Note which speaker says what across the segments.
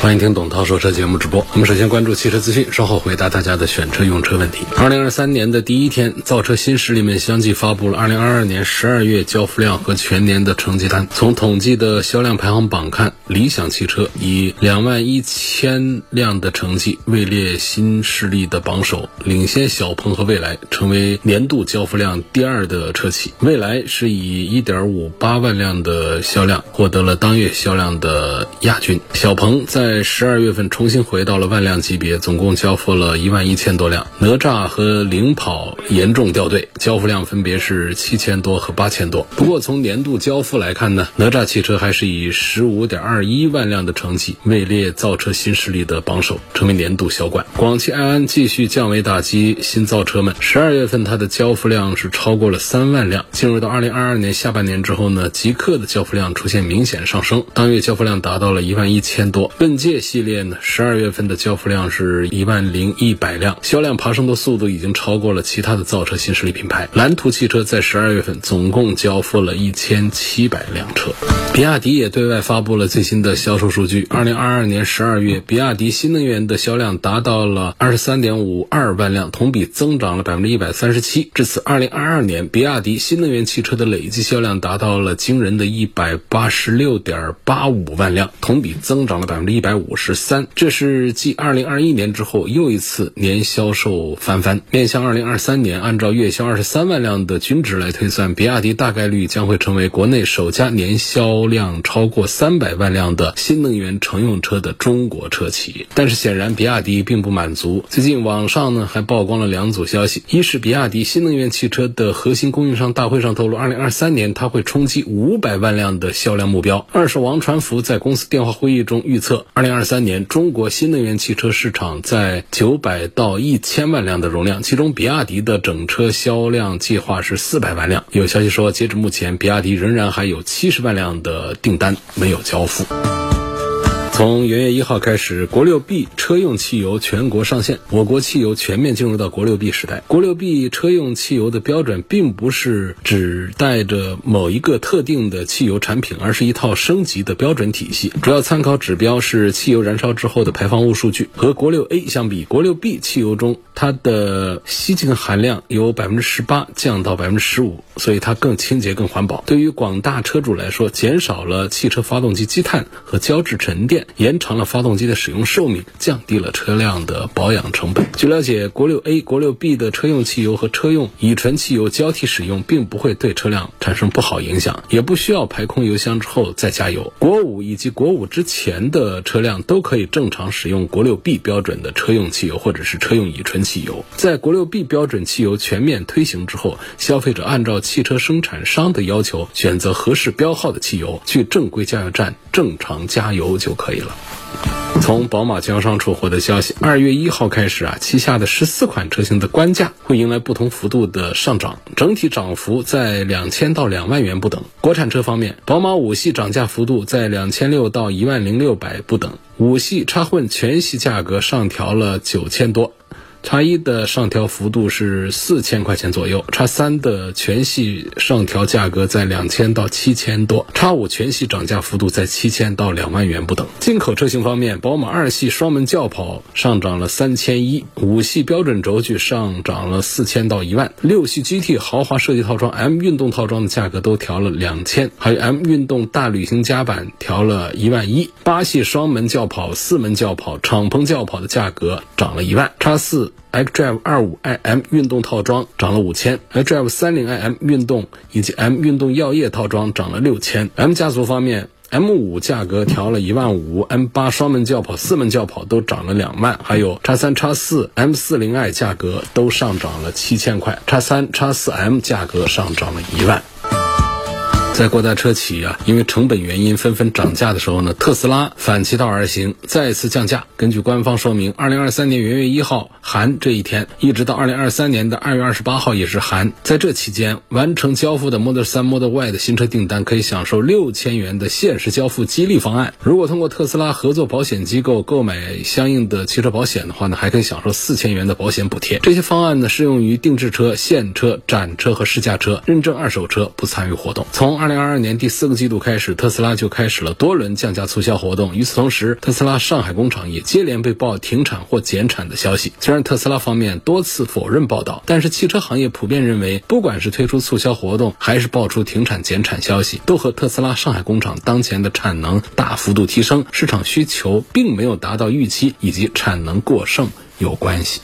Speaker 1: 欢迎听董涛说车节目直播。我们首先关注汽车资讯，稍后回答大家的选车用车问题。二零二三年的第一天，造车新势力们相继发布了二零二二年十二月交付量和全年的成绩单。从统计的销量排行榜看，理想汽车以两万一千辆的成绩位列新势力的榜首，领先小鹏和蔚来，成为年度交付量第二的车企。蔚来是以一点五八万辆的销量获得了当月销量的亚军，小鹏在在十二月份重新回到了万辆级别，总共交付了一万一千多辆。哪吒和领跑严重掉队，交付量分别是七千多和八千多。不过从年度交付来看呢，哪吒汽车还是以十五点二一万辆的成绩位列造车新势力的榜首，成为年度销冠。广汽埃安继续降维打击新造车们，十二月份它的交付量是超过了三万辆。进入到二零二二年下半年之后呢，极客的交付量出现明显上升，当月交付量达到了一万一千多。奔界系列呢，十二月份的交付量是一万零一百辆，销量爬升的速度已经超过了其他的造车新势力品牌。蓝图汽车在十二月份总共交付了一千七百辆车。比亚迪也对外发布了最新的销售数据，二零二二年十二月，比亚迪新能源的销量达到了二十三点五二万辆，同比增长了百分之一百三十七。至此，二零二二年，比亚迪新能源汽车的累计销量达到了惊人的一百八十六点八五万辆，同比增长了百分之一百。百五十三，这是继二零二一年之后又一次年销售翻番。面向二零二三年，按照月销二十三万辆的均值来推算，比亚迪大概率将会成为国内首家年销量超过三百万辆的新能源乘用车的中国车企。但是显然，比亚迪并不满足。最近网上呢还曝光了两组消息：一是比亚迪新能源汽车的核心供应商大会上透露，二零二三年它会冲击五百万辆的销量目标；二是王传福在公司电话会议中预测。二零二三年，中国新能源汽车市场在九百到一千万辆的容量，其中比亚迪的整车销量计划是四百万辆。有消息说，截至目前，比亚迪仍然还有七十万辆的订单没有交付。从元月一号开始，国六 B 车用汽油全国上线，我国汽油全面进入到国六 B 时代。国六 B 车用汽油的标准并不是只带着某一个特定的汽油产品，而是一套升级的标准体系。主要参考指标是汽油燃烧之后的排放物数据。和国六 A 相比，国六 B 汽油中它的稀净含量由百分之十八降到百分之十五，所以它更清洁、更环保。对于广大车主来说，减少了汽车发动机积碳和胶质沉淀。延长了发动机的使用寿命，降低了车辆的保养成本。据了解，国六 A、国六 B 的车用汽油和车用乙醇汽油交替使用，并不会对车辆产生不好影响，也不需要排空油箱之后再加油。国五以及国五之前的车辆都可以正常使用国六 B 标准的车用汽油或者是车用乙醇汽油。在国六 B 标准汽油全面推行之后，消费者按照汽车生产商的要求选择合适标号的汽油，去正规加油站正常加油就可以。了。从宝马经销商处获得消息，二月一号开始啊，旗下的十四款车型的官价会迎来不同幅度的上涨，整体涨幅在两千到两万元不等。国产车方面，宝马五系涨价幅度在两千六到一万零六百不等，五系插混全系价格上调了九千多。叉一的上调幅度是四千块钱左右，叉三的全系上调价格在两千到七千多，叉五全系涨价幅度在七千到两万元不等。进口车型方面，宝马二系双门轿跑上涨了三千一，五系标准轴距上涨了四千到一万，六系 GT 豪华设计套装、M 运动套装的价格都调了两千，还有 M 运动大旅行加版调了一万一。八系双门轿跑、四门轿跑、敞篷轿跑的价格涨了一万，叉四。xDrive 二五 iM 运动套装涨了五千，xDrive 三零 iM 运动以及 M 运动耀夜套装涨了六千。M 家族方面，M 五价格调了一万五，M 八双门轿跑、四门轿跑都涨了两万，还有叉三、叉四 M 四零 i 价格都上涨了七千块，叉三、叉四 M 价格上涨了一万。在各大车企啊，因为成本原因纷纷涨价的时候呢，特斯拉反其道而行，再次降价。根据官方说明，二零二三年元月一号含这一天，一直到二零二三年的二月二十八号也是含。在这期间完成交付的 Model 3、Model Y 的新车订单，可以享受六千元的限时交付激励方案。如果通过特斯拉合作保险机构购买相应的汽车保险的话呢，还可以享受四千元的保险补贴。这些方案呢，适用于定制车、现车、展车和试驾车，认证二手车不参与活动。从二零二二年第四个季度开始，特斯拉就开始了多轮降价促销活动。与此同时，特斯拉上海工厂也接连被曝停产或减产的消息。虽然特斯拉方面多次否认报道，但是汽车行业普遍认为，不管是推出促销活动，还是爆出停产减产消息，都和特斯拉上海工厂当前的产能大幅度提升、市场需求并没有达到预期以及产能过剩有关系。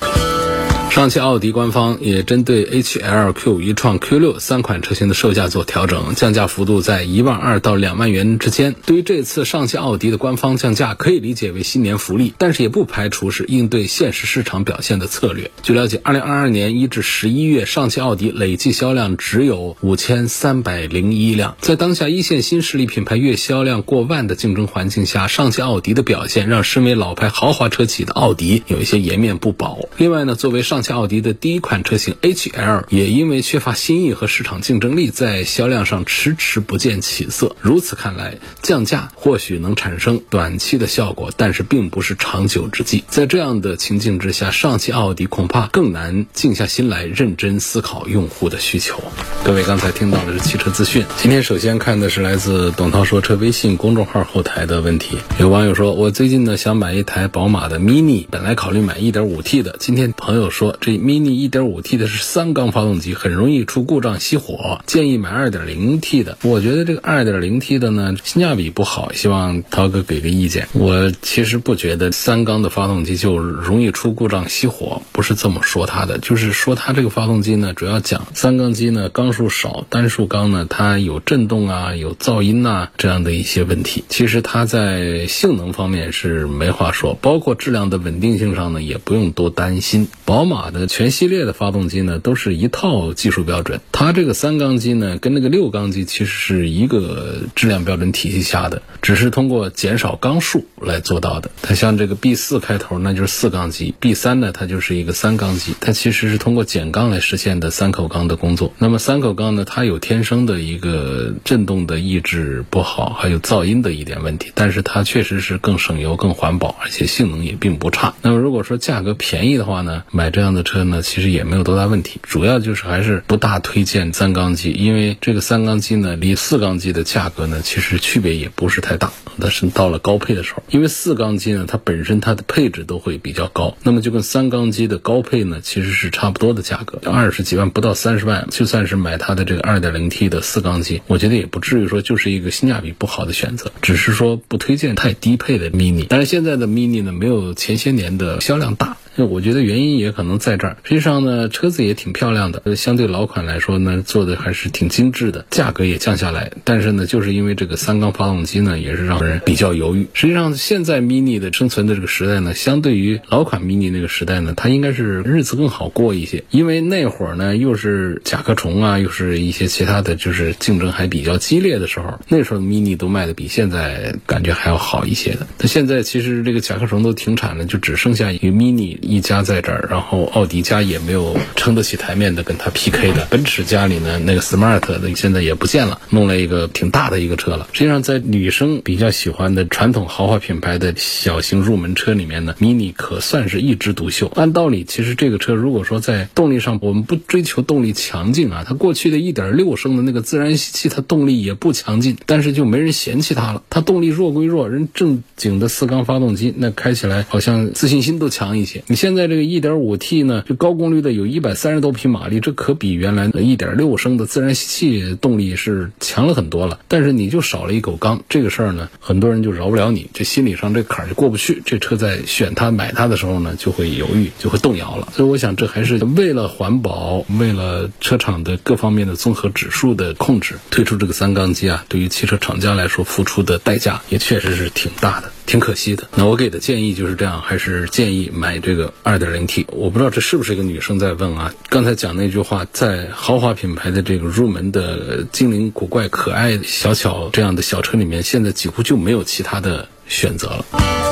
Speaker 1: 上汽奥迪官方也针对 H L Q 一创、Q6 三款车型的售价做调整，降价幅度在一万二到两万元之间。对于这次上汽奥迪的官方降价，可以理解为新年福利，但是也不排除是应对现实市场表现的策略。据了解，二零二二年一至十一月，上汽奥迪累计销量只有五千三百零一辆。在当下一线新势力品牌月销量过万的竞争环境下，上汽奥迪的表现让身为老牌豪华车企的奥迪有一些颜面不保。另外呢，作为上上汽奥迪的第一款车型 H-L 也因为缺乏新意和市场竞争力，在销量上迟迟不见起色。如此看来，降价或许能产生短期的效果，但是并不是长久之计。在这样的情境之下，上汽奥迪恐怕更难静下心来认真思考用户的需求。各位刚才听到的是汽车资讯，今天首先看的是来自董涛说车微信公众号后台的问题。有网友说，我最近呢想买一台宝马的 Mini，本来考虑买 1.5T 的，今天朋友说这。mini 1.5T 的是三缸发动机，很容易出故障熄火，建议买 2.0T 的。我觉得这个 2.0T 的呢，性价比不好，希望涛哥给个意见。我其实不觉得三缸的发动机就容易出故障熄火，不是这么说它的，就是说它这个发动机呢，主要讲三缸机呢缸数少，单数缸呢它有震动啊，有噪音呐这样的一些问题。其实它在性能方面是没话说，包括质量的稳定性上呢，也不用多担心。宝马的。全系列的发动机呢，都是一套技术标准。它这个三缸机呢，跟那个六缸机其实是一个质量标准体系下的，只是通过减少缸数来做到的。它像这个 B 四开头，那就是四缸机；B 三呢，它就是一个三缸机。它其实是通过减缸来实现的三口缸的工作。那么三口缸呢，它有天生的一个振动的抑制不好，还有噪音的一点问题。但是它确实是更省油、更环保，而且性能也并不差。那么如果说价格便宜的话呢，买这样这样的车。呢其实也没有多大问题，主要就是还是不大推荐三缸机，因为这个三缸机呢，离四缸机的价格呢，其实区别也不是太大。但是到了高配的时候，因为四缸机呢，它本身它的配置都会比较高，那么就跟三缸机的高配呢，其实是差不多的价格，二十几万不到三十万，就算是买它的这个二点零 T 的四缸机，我觉得也不至于说就是一个性价比不好的选择，只是说不推荐太低配的 Mini。但是现在的 Mini 呢，没有前些年的销量大。那我觉得原因也可能在这儿。实际上呢，车子也挺漂亮的，相对老款来说呢，做的还是挺精致的，价格也降下来。但是呢，就是因为这个三缸发动机呢，也是让人比较犹豫。实际上，现在 Mini 的生存的这个时代呢，相对于老款 Mini 那个时代呢，它应该是日子更好过一些。因为那会儿呢，又是甲壳虫啊，又是一些其他的就是竞争还比较激烈的时候，那时候 Mini 都卖的比现在感觉还要好一些的。那现在其实这个甲壳虫都停产了，就只剩下一个 Mini。一家在这儿，然后奥迪家也没有撑得起台面的跟他 PK 的。奔驰家里呢，那个 Smart 的现在也不见了，弄了一个挺大的一个车了。实际上，在女生比较喜欢的传统豪华品牌的小型入门车里面呢，Mini 可算是一枝独秀。按道理，其实这个车如果说在动力上，我们不追求动力强劲啊，它过去的一点六升的那个自然吸气，它动力也不强劲，但是就没人嫌弃它了。它动力弱归弱，人正经的四缸发动机，那开起来好像自信心都强一些。你。现在这个 1.5T 呢，就高功率的有一百三十多匹马力，这可比原来的1.6升的自然吸气动力是强了很多了。但是你就少了一口缸，这个事儿呢，很多人就饶不了你，这心理上这坎儿就过不去。这车在选它买它的时候呢，就会犹豫，就会动摇了。所以我想，这还是为了环保，为了车厂的各方面的综合指数的控制，推出这个三缸机啊，对于汽车厂家来说，付出的代价也确实是挺大的。挺可惜的。那我给的建议就是这样，还是建议买这个 2.0T。我不知道这是不是一个女生在问啊？刚才讲那句话，在豪华品牌的这个入门的精灵古怪、可爱小巧这样的小车里面，现在几乎就没有其他的选择了。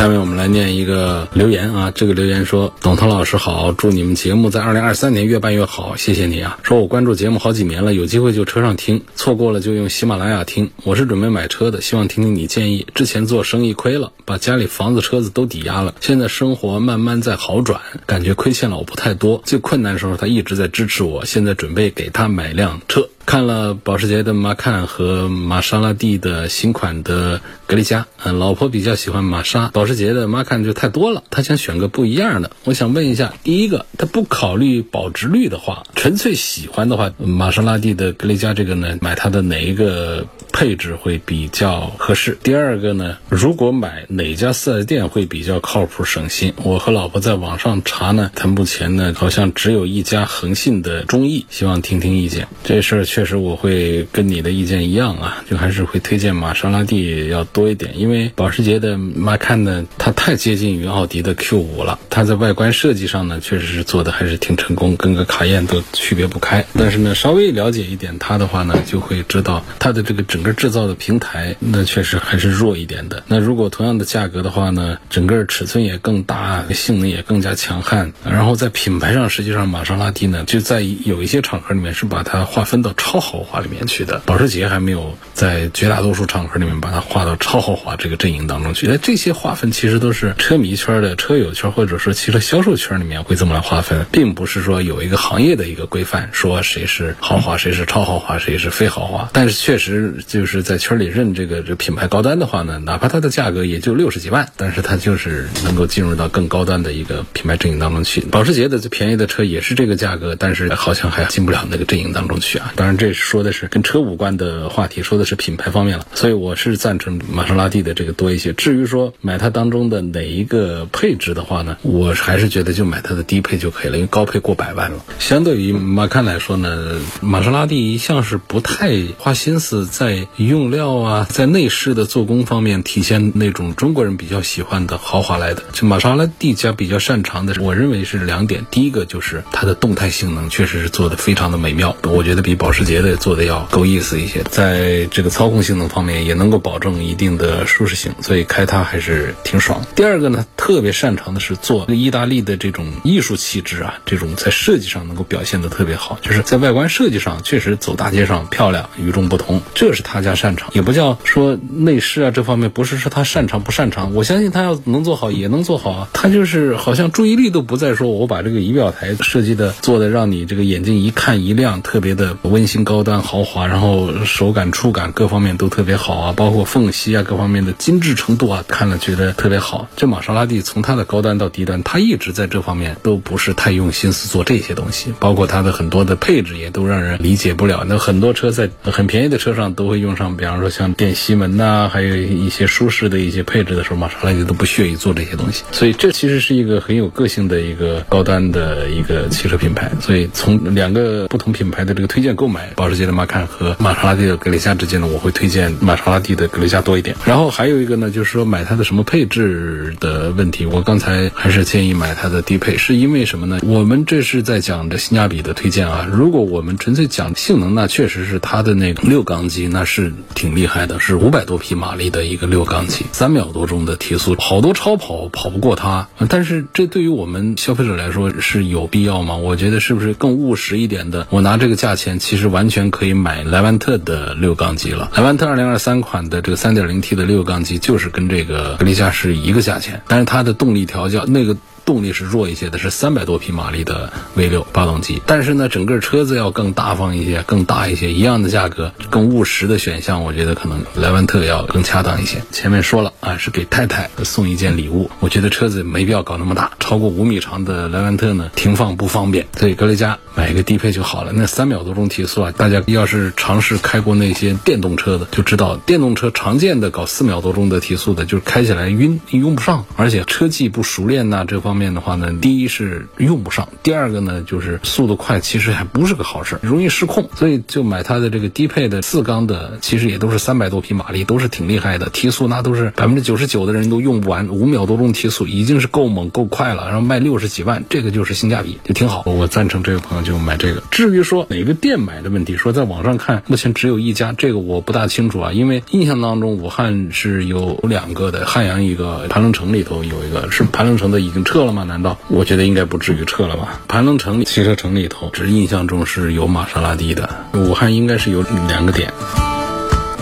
Speaker 1: 下面我们来念一个留言啊，这个留言说：“董涛老师好，祝你们节目在二零二三年越办越好，谢谢你啊。说我关注节目好几年了，有机会就车上听，错过了就用喜马拉雅听。我是准备买车的，希望听听你建议。之前做生意亏了，把家里房子、车子都抵押了，现在生活慢慢在好转，感觉亏欠老婆太多。最困难的时候，他一直在支持我，现在准备给他买辆车。”看了保时捷的马看和玛莎拉蒂的新款的格力加，嗯，老婆比较喜欢玛莎，保时捷的马看就太多了，她想选个不一样的。我想问一下，第一个，他不考虑保值率的话，纯粹喜欢的话，玛莎拉蒂的格力加这个呢，买它的哪一个配置会比较合适？第二个呢，如果买哪家四 S 店会比较靠谱省心？我和老婆在网上查呢，他目前呢好像只有一家恒信的中意，希望听听意见。这事儿确确实我会跟你的意见一样啊，就还是会推荐玛莎拉蒂要多一点，因为保时捷的 Macan 呢，它太接近于奥迪的 Q 五了，它在外观设计上呢，确实是做的还是挺成功，跟个卡宴都区别不开。但是呢，稍微了解一点它的话呢，就会知道它的这个整个制造的平台，那确实还是弱一点的。那如果同样的价格的话呢，整个尺寸也更大，性能也更加强悍，然后在品牌上，实际上玛莎拉蒂呢，就在有一些场合里面是把它划分到。超豪华里面去的，保时捷还没有在绝大多数场合里面把它划到超豪华这个阵营当中去。那，这些划分其实都是车迷圈的车友圈或者说汽车销售圈里面会这么来划分，并不是说有一个行业的一个规范，说谁是豪华，谁是超豪华，谁是非豪华。但是确实就是在圈里认这个这品牌高端的话呢，哪怕它的价格也就六十几万，但是它就是能够进入到更高端的一个品牌阵营当中去。保时捷的最便宜的车也是这个价格，但是好像还进不了那个阵营当中去啊。当然。这是说的是跟车无关的话题，说的是品牌方面了，所以我是赞成玛莎拉蒂的这个多一些。至于说买它当中的哪一个配置的话呢，我还是觉得就买它的低配就可以了，因为高配过百万了。相对于马看来说呢，玛莎拉蒂一向是不太花心思在用料啊，在内饰的做工方面体现那种中国人比较喜欢的豪华来的。就玛莎拉蒂家比较擅长的，我认为是两点，第一个就是它的动态性能确实是做的非常的美妙，我觉得比保时。捷的做的要够意思一些，在这个操控性能方面也能够保证一定的舒适性，所以开它还是挺爽。第二个呢，特别擅长的是做意大利的这种艺术气质啊，这种在设计上能够表现的特别好，就是在外观设计上确实走大街上漂亮与众不同，这是他家擅长。也不叫说内饰啊这方面不是说他擅长不擅长，我相信他要能做好也能做好啊。他就是好像注意力都不在说我把这个仪表台设计的做的让你这个眼睛一看一亮，特别的温馨。新高端豪华，然后手感触感各方面都特别好啊，包括缝隙啊各方面的精致程度啊，看了觉得特别好。这玛莎拉蒂从它的高端到低端，它一直在这方面都不是太用心思做这些东西，包括它的很多的配置也都让人理解不了。那很多车在很便宜的车上都会用上，比方说像电吸门呐，还有一些舒适的一些配置的时候，玛莎拉蒂都不屑于做这些东西。所以这其实是一个很有个性的一个高端的一个汽车品牌。所以从两个不同品牌的这个推荐购买。保时捷的马看和玛莎拉蒂的格雷夏之间呢，我会推荐玛莎拉蒂的格雷夏多一点。然后还有一个呢，就是说买它的什么配置的问题，我刚才还是建议买它的低配，是因为什么呢？我们这是在讲的性价比的推荐啊。如果我们纯粹讲性能，那确实是它的那个六缸机，那是挺厉害的，是五百多匹马力的一个六缸机，三秒多钟的提速，好多超跑跑不过它。但是这对于我们消费者来说是有必要吗？我觉得是不是更务实一点的？我拿这个价钱，其实完。全可以买莱万特的六缸机了。莱万特二零二三款的这个三点零 T 的六缸机，就是跟这个格力加是一个价钱，但是它的动力调教那个。动力是弱一些的，是三百多匹马力的 V 六发动机，但是呢，整个车子要更大方一些，更大一些，一样的价格，更务实的选项，我觉得可能莱万特要更恰当一些。前面说了啊，是给太太送一件礼物，我觉得车子没必要搞那么大，超过五米长的莱万特呢，停放不方便，所以格雷加买一个低配就好了。那三秒多钟提速啊，大家要是尝试开过那些电动车的，就知道电动车常见的搞四秒多钟的提速的，就是开起来晕，用不上，而且车技不熟练呐，这方面。面的话呢，第一是用不上，第二个呢就是速度快，其实还不是个好事，容易失控，所以就买它的这个低配的四缸的，其实也都是三百多匹马力，都是挺厉害的，提速那都是百分之九十九的人都用不完，五秒多钟提速已经是够猛够快了，然后卖六十几万，这个就是性价比，就挺好。我赞成这位朋友就买这个。至于说哪个店买的问题，说在网上看目前只有一家，这个我不大清楚啊，因为印象当中武汉是有两个的，汉阳一个，盘龙城里头有一个，是盘龙城的已经撤撤了吗？难道？我觉得应该不至于撤了吧？盘龙城汽车城里头，只印象中是有玛莎拉蒂的，武汉应该是有两个点。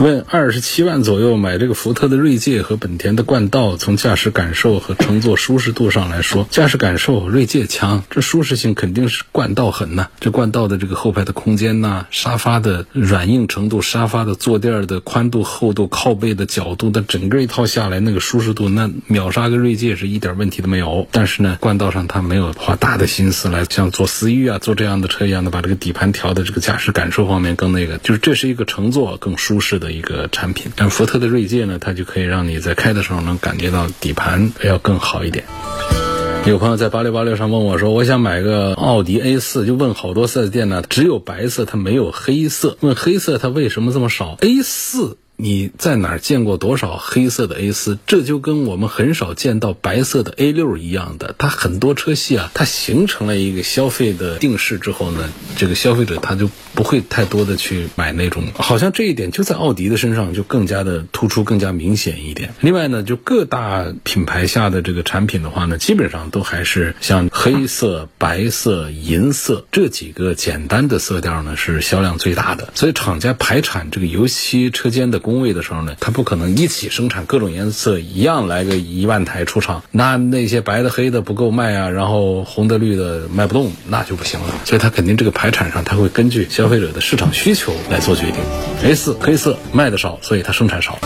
Speaker 1: 问二十七万左右买这个福特的锐界和本田的冠道，从驾驶感受和乘坐舒适度上来说，驾驶感受锐界强，这舒适性肯定是冠道狠呐。这冠道的这个后排的空间呐，沙发的软硬程度，沙发的坐垫的宽度、厚度、靠背的角度的整个一套下来，那个舒适度那秒杀个锐界是一点问题都没有。但是呢，冠道上它没有花大的心思来像做思域啊、做这样的车一样的把这个底盘调的这个驾驶感受方面更那个，就是这是一个乘坐更舒适的。一个产品，但福特的锐界呢，它就可以让你在开的时候能感觉到底盘要更好一点。有朋友在八六八六上问我说：“我想买个奥迪 A 四，就问好多四 S 店呢，只有白色，它没有黑色。问黑色它为什么这么少？A 四。”你在哪儿见过多少黑色的 A 四？这就跟我们很少见到白色的 A 六一样的。它很多车系啊，它形成了一个消费的定势之后呢，这个消费者他就不会太多的去买那种。好像这一点就在奥迪的身上就更加的突出，更加明显一点。另外呢，就各大品牌下的这个产品的话呢，基本上都还是像黑色、白色、银色这几个简单的色调呢是销量最大的。所以厂家排产这个油漆车间的。工位的时候呢，它不可能一起生产各种颜色一样来个一万台出厂，那那些白的黑的不够卖啊，然后红的绿的卖不动，那就不行了。所以它肯定这个排产上，它会根据消费者的市场需求来做决定。A 四黑色卖的少，所以它生产少。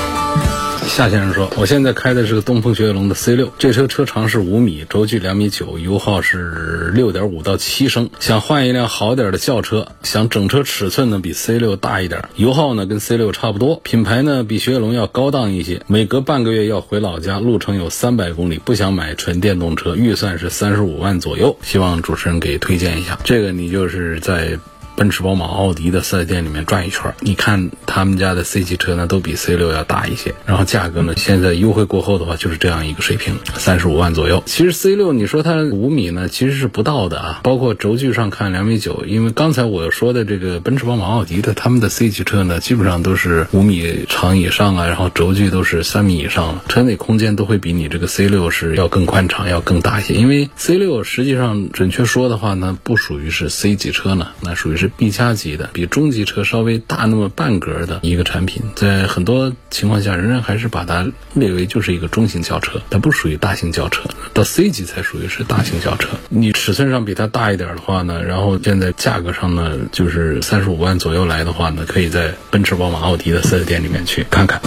Speaker 1: 夏先生说：“我现在开的是个东风雪铁龙的 C 六，这车车长是五米，轴距两米九，油耗是六点五到七升。想换一辆好点的轿车，想整车尺寸呢比 C 六大一点，油耗呢跟 C 六差不多，品牌呢比雪铁龙要高档一些。每隔半个月要回老家，路程有三百公里，不想买纯电动车，预算是三十五万左右，希望主持人给推荐一下。这个你就是在。”奔驰、宝马、奥迪的四 S 店里面转一圈，你看他们家的 C 级车呢，都比 C 六要大一些。然后价格呢，现在优惠过后的话，就是这样一个水平，三十五万左右。其实 C 六你说它五米呢，其实是不到的啊。包括轴距上看两米九，因为刚才我说的这个奔驰、宝马、奥迪的他们的 C 级车呢，基本上都是五米长以上啊，然后轴距都是三米以上了，车内空间都会比你这个 C 六是要更宽敞，要更大一些。因为 C 六实际上准确说的话呢，不属于是 C 级车呢，那属于是是。B 加级的，比中级车稍微大那么半格的一个产品，在很多情况下仍然还是把它列为就是一个中型轿车，它不属于大型轿车。到 C 级才属于是大型轿车。你尺寸上比它大一点的话呢，然后现在价格上呢，就是三十五万左右来的话呢，可以在奔驰、宝马、奥迪的四 S 店里面去看看。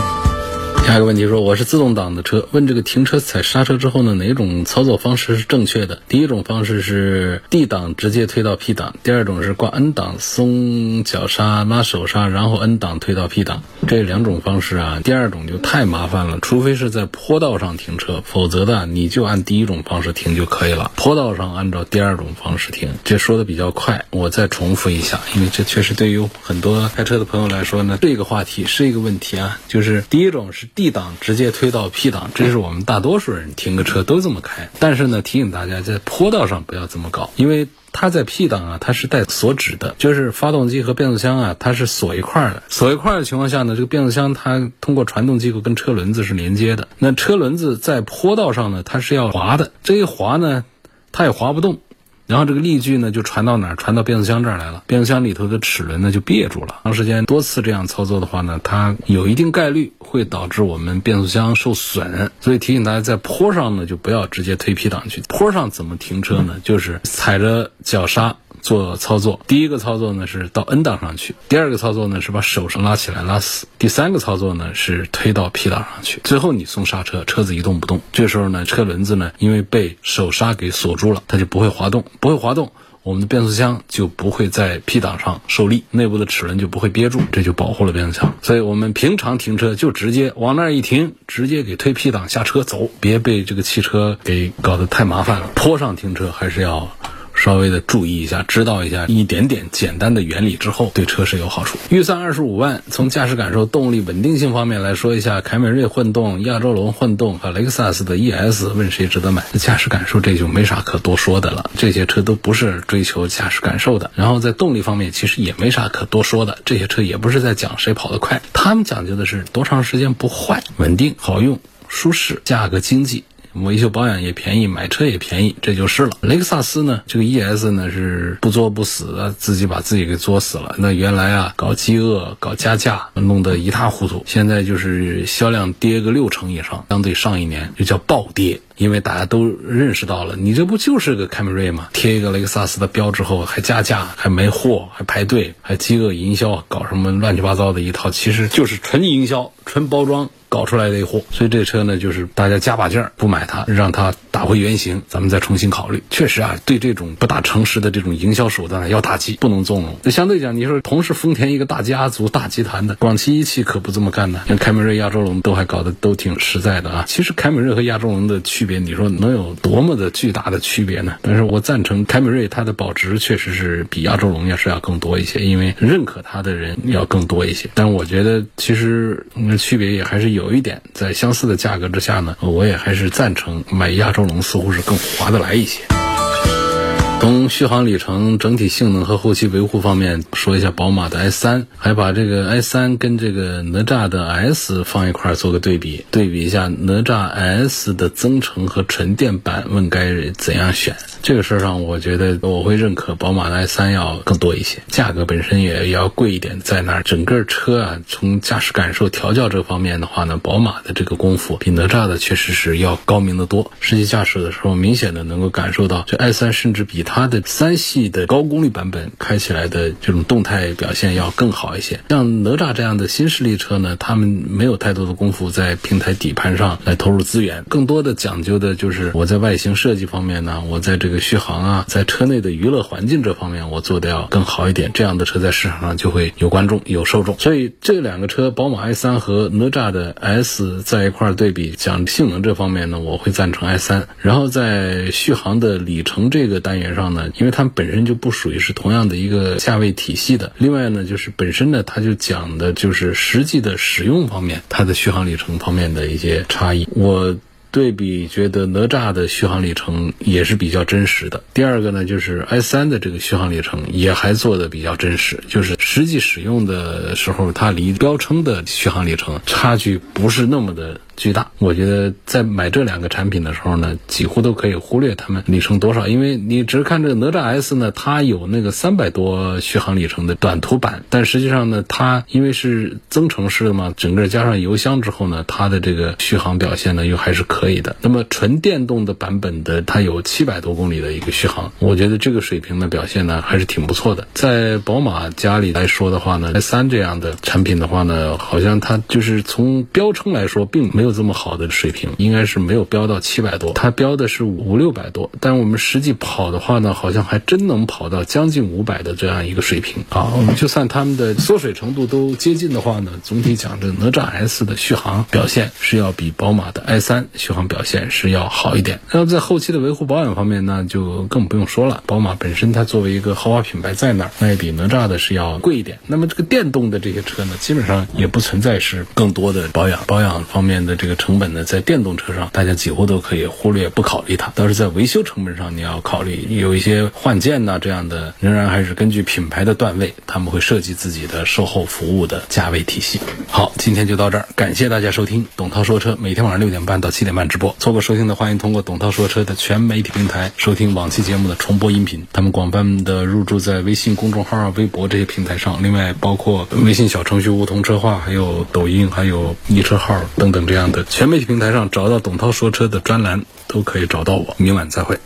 Speaker 1: 下一个问题说，我是自动挡的车，问这个停车踩刹车之后呢，哪种操作方式是正确的？第一种方式是 D 档直接推到 P 档，第二种是挂 N 档松脚刹拉手刹，然后 N 档推到 P 档。这两种方式啊，第二种就太麻烦了，除非是在坡道上停车，否则的你就按第一种方式停就可以了。坡道上按照第二种方式停，这说的比较快，我再重复一下，因为这确实对于很多开车的朋友来说呢，这个话题是一个问题啊，就是第一种是。D 档直接推到 P 档，这是我们大多数人停个车都这么开。但是呢，提醒大家在坡道上不要这么搞，因为它在 P 档啊，它是带锁止的，就是发动机和变速箱啊，它是锁一块儿的。锁一块儿的情况下呢，这个变速箱它通过传动机构跟车轮子是连接的。那车轮子在坡道上呢，它是要滑的，这一滑呢，它也滑不动。然后这个力矩呢就传到哪儿？传到变速箱这儿来了。变速箱里头的齿轮呢就别住了。长时间多次这样操作的话呢，它有一定概率会导致我们变速箱受损。所以提醒大家，在坡上呢就不要直接推 P 档去。坡上怎么停车呢？就是踩着脚刹。做操作，第一个操作呢是到 N 档上去，第二个操作呢是把手上拉起来拉死，第三个操作呢是推到 P 档上去，最后你松刹车，车子一动不动。这时候呢，车轮子呢因为被手刹给锁住了，它就不会滑动，不会滑动。我们的变速箱就不会在 P 档上受力，内部的齿轮就不会憋住，这就保护了变速箱。所以我们平常停车就直接往那儿一停，直接给推 P 档下车走，别被这个汽车给搞得太麻烦了。坡上停车还是要。稍微的注意一下，知道一下一点点简单的原理之后，对车是有好处。预算二十五万，从驾驶感受、动力稳定性方面来说一下，凯美瑞混动、亚洲龙混动和雷克萨斯的 ES，问谁值得买？驾驶感受这就没啥可多说的了，这些车都不是追求驾驶感受的。然后在动力方面，其实也没啥可多说的，这些车也不是在讲谁跑得快，他们讲究的是多长时间不坏、稳定、好用、舒适、价格经济。维修保养也便宜，买车也便宜，这就是了。雷克萨斯呢，这个 ES 呢是不作不死，自己把自己给作死了。那原来啊，搞饥饿、搞加价，弄得一塌糊涂。现在就是销量跌个六成以上，相对上一年就叫暴跌。因为大家都认识到了，你这不就是个凯美瑞吗？贴一个雷克萨斯的标之后，还加价，还没货，还排队，还饥饿营销，搞什么乱七八糟的一套，其实就是纯营销、纯包装。搞出来的一货，所以这车呢，就是大家加把劲儿，不买它，让它打回原形，咱们再重新考虑。确实啊，对这种不大诚实的这种营销手段要打击，不能纵容。那相对讲，你说同是丰田一个大家族、大集团的广汽一汽可不这么干呢。像凯美瑞、亚洲龙都还搞得都挺实在的啊。其实凯美瑞和亚洲龙的区别，你说能有多么的巨大的区别呢？但是我赞成凯美瑞它的保值确实是比亚洲龙要是要更多一些，因为认可它的人要更多一些。但我觉得其实那区别也还是有。有一点，在相似的价格之下呢，我也还是赞成买亚洲龙，似乎是更划得来一些。从续航里程、整体性能和后期维护方面说一下宝马的 i 三，还把这个 i 三跟这个哪吒的 S 放一块做个对比，对比一下哪吒 S 的增程和纯电版，问该怎样选？这个事儿上，我觉得我会认可宝马的 i 三要更多一些，价格本身也要贵一点，在那儿整个车啊，从驾驶感受、调教这方面的话呢，宝马的这个功夫比哪吒的确实是要高明的多。实际驾驶的时候，明显的能够感受到，这 i 三甚至比它的三系的高功率版本开起来的这种动态表现要更好一些。像哪吒这样的新势力车呢，他们没有太多的功夫在平台底盘上来投入资源，更多的讲究的就是我在外形设计方面呢，我在这个续航啊，在车内的娱乐环境这方面我做的要更好一点。这样的车在市场上就会有观众有受众。所以这两个车，宝马 i3 和哪吒的 S 在一块对比，讲性能这方面呢，我会赞成 i3。然后在续航的里程这个单元上。呢，因为它们本身就不属于是同样的一个价位体系的。另外呢，就是本身呢，它就讲的就是实际的使用方面，它的续航里程方面的一些差异。我对比觉得哪吒的续航里程也是比较真实的。第二个呢，就是 i 三的这个续航里程也还做的比较真实，就是实际使用的时候，它离标称的续航里程差距不是那么的。巨大，我觉得在买这两个产品的时候呢，几乎都可以忽略它们里程多少，因为你只是看这个哪吒 S 呢，它有那个三百多续航里程的短途版，但实际上呢，它因为是增程式的嘛，整个加上油箱之后呢，它的这个续航表现呢又还是可以的。那么纯电动的版本的，它有七百多公里的一个续航，我觉得这个水平的表现呢还是挺不错的。在宝马家里来说的话呢，i3 这样的产品的话呢，好像它就是从标称来说并没有。这么好的水平，应该是没有标到七百多，它标的是五六百多。但我们实际跑的话呢，好像还真能跑到将近五百的这样一个水平啊。我们就算他们的缩水程度都接近的话呢，总体讲这哪吒 S 的续航表现是要比宝马的 i 三续航表现是要好一点。那在后期的维护保养方面呢，就更不用说了。宝马本身它作为一个豪华品牌在那儿，那也比哪吒的是要贵一点。那么这个电动的这些车呢，基本上也不存在是更多的保养保养方面的。这个成本呢，在电动车上，大家几乎都可以忽略不考虑它。但是在维修成本上，你要考虑有一些换件呐这样的，仍然还是根据品牌的段位，他们会设计自己的售后服务的价位体系。好，今天就到这儿，感谢大家收听董涛说车，每天晚上六点半到七点半直播。错过收听的，欢迎通过董涛说车的全媒体平台收听往期节目的重播音频。他们广泛的入驻在微信公众号啊、微博这些平台上，另外包括微信小程序梧桐车话，还有抖音，还有易车号等等这样的全媒体平台上找到董涛说车的专栏，都可以找到我。明晚再会。